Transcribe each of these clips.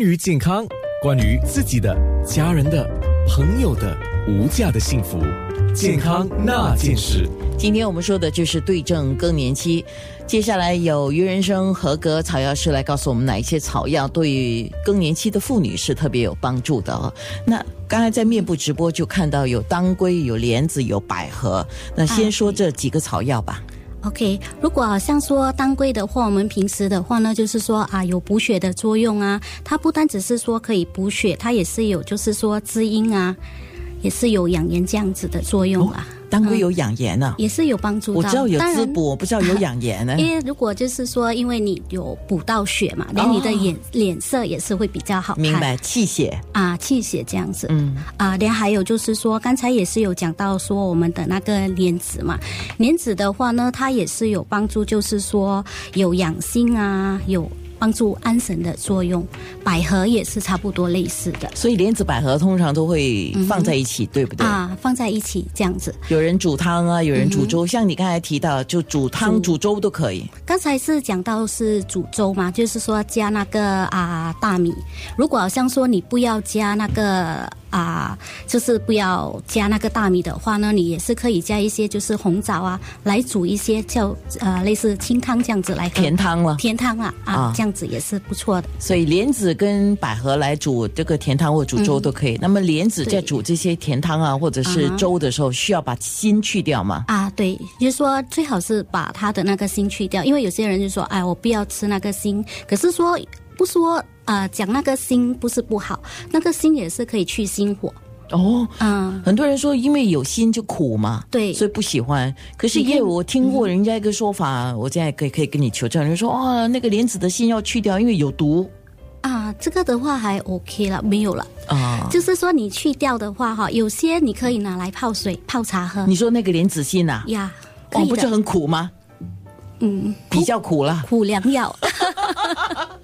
关于健康，关于自己的、家人的、朋友的无价的幸福，健康那件事。今天我们说的就是对症更年期。接下来有于人生合格草药师来告诉我们哪一些草药对于更年期的妇女是特别有帮助的哦。那刚才在面部直播就看到有当归、有莲子、有百合。那先说这几个草药吧。OK，如果好像说当归的话，我们平时的话呢，就是说啊，有补血的作用啊。它不单只是说可以补血，它也是有就是说滋阴啊，也是有养颜这样子的作用啊。当归有养颜呢、也是有帮助的。我知道有滋补，我不知道有养颜呢。因为如果就是说，因为你有补到血嘛，连你的脸、脸色也是会比较好看。哦明白，气血。啊，气血这样子。嗯啊，连还有就是说，刚才也是有讲到说我们的那个莲子嘛，莲子的话呢，它也是有帮助，就是说有养心啊，有帮助安神的作用。百合也是差不多类似的。所以莲子百合通常都会放在一起，对不对？啊，放在一起这样子。有人煮汤啊，有人煮粥，像你刚才提到，就煮汤、煮粥都可以。刚才是讲到是煮粥嘛，就是说加那个啊大米。如果好像说你不要加那个啊，就是不要加那个大米的话呢，你也是可以加一些就是红枣啊，来煮一些叫呃类似清汤这样子来喝。甜汤了。甜汤了啊，啊这样子也是不错的。所以莲子跟百合来煮这个甜汤或煮粥都可以。那么莲子在煮这些甜汤啊，或者是粥的时候，需要把心去掉吗？啊，对，就是说最好是把它的那个心去掉，因为有些人就说，哎，我不要吃那个心，可是说不说呃讲那个心不是不好，那个心也是可以去心火，哦，嗯。很多人说因为有心就苦嘛，对所以不喜欢。可是你看也有我听过人家一个说法，我现在可以可以跟你求证，人说哦，那个莲子的心要去掉，因为有毒啊，这个的话还 OK 了，没有了。啊。就是说你去掉的话，哈，有些你可以拿来泡水、泡茶喝你说那个莲子心呐、呀，可哦，不是很苦吗？嗯，比较苦了，苦良药，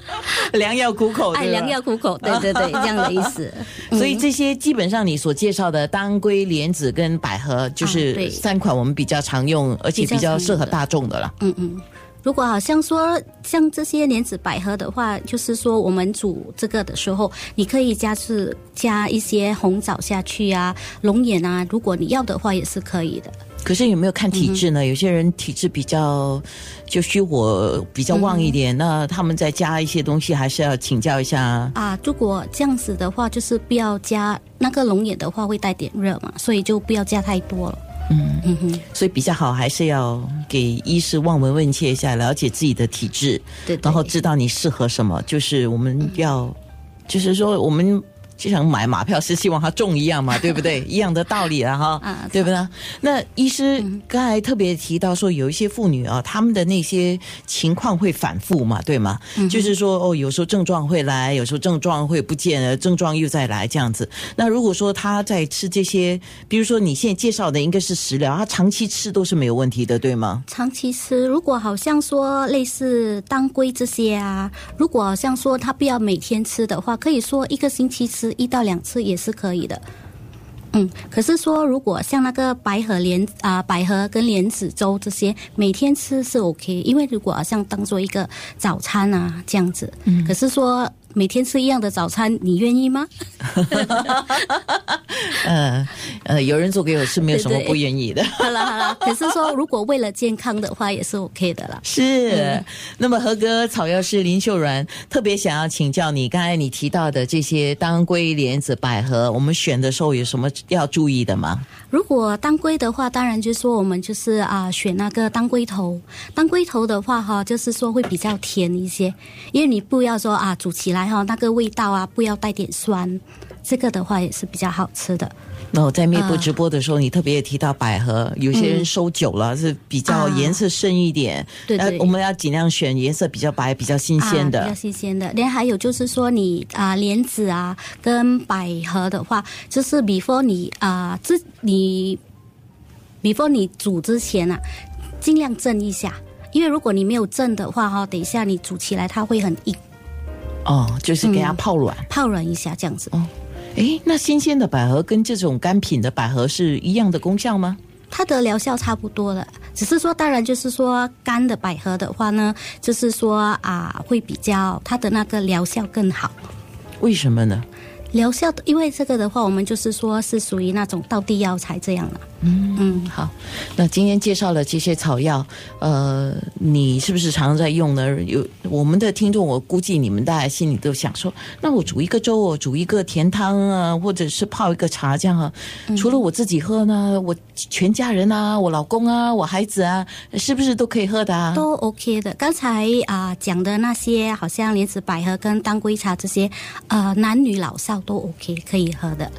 良药苦口，哎，良药苦口，对对对，这样的意思。所以这些基本上你所介绍的当归、莲子跟百合，就啊是三款我们比较常用，而且比较适合大众的了。嗯嗯。如果好像说像这些莲子百合的话，就是说我们煮这个的时候，你可以加是加一些红枣下去啊，龙眼啊，如果你要的话也是可以的。可是有没有看体质嗯呢？有些人体质比较就虚火比较旺一嗯点，那他们再加一些东西，还是要请教一下。啊，如果这样子的话，就是不要加那个龙眼的话会带点热嘛，所以就不要加太多了。嗯嗯哼，所以比较好，还是要给医师望闻问切一下，了解自己的体质，对对然后知道你适合什么。就是我们要，就是说我们。就像买马票是希望它中一样嘛，对不对？一样的道理了哈，啊对不对？那医师刚才特别提到说，有一些妇女啊，她们的那些情况会反复嘛，对吗？就是说哦，有时候症状会来，有时候症状会不见了，症状又再来这样子。那如果说她在吃这些，比如说你现在介绍的应该是食疗，她长期吃都是没有问题的，对吗？长期吃，如果好像说类似当归这些啊，如果好像说她不要每天吃的话，可以说一个星期吃一到两次也是可以的。嗯，可是说如果像那个百合莲啊、百合跟莲子粥这些，每天吃是 OK，因为如果好像当做一个早餐啊这样子，嗯，可是说每天吃一样的早餐，你愿意吗？呃呃，有人做给我是，没有什么不愿意的。好了好了，可是说如果为了健康的话，也是 OK 的啦。是，那么何哥草药师林秀软特别想要请教你，刚才你提到的这些当归、莲子、百合，我们选的时候有什么要注意的吗？如果当归的话，当然就是说我们就是啊、选那个当归头。当归头的话哈，就是说会比较甜一些，因为你不要说啊煮起来哈那个味道啊不要带点酸，这个的话也是比较好吃的。那我在面部啊直播的时候，你特别也提到百合，有些人收久了、是比较啊颜色深一点，对我们要尽量选颜色比较白、比较新鲜的。啊、比较新鲜的。连还有就是说你啊、莲子啊跟百合的话，就是 before 你啊之、你 before 你煮之前啊，尽量蒸一下。因为如果你没有蒸的话哈，等一下你煮起来它会很硬，哦，就是给它嗯泡软。泡软一下这样子。诶，那新鲜的百合跟这种干品的百合是一样的功效吗？它的疗效差不多的，只是说，当然就是说干的百合的话呢，就是说啊，会比较它的那个疗效更好。为什么呢？疗效的，因为这个的话，我们就是说是属于那种道地药材这样了。嗯嗯，好。那今天介绍了这些草药，呃，你是不是常常在用呢？有我们的听众，我估计你们大家心里都想说，那我煮一个粥，我煮一个甜汤啊，或者是泡一个茶这样啊，除了我自己喝呢，我全家人啊，我老公啊，我孩子啊，是不是都可以喝的啊？都 OK 的。刚才啊讲的那些，好像莲子百合跟当归茶这些，呃，男女老少都 OK 可以喝的。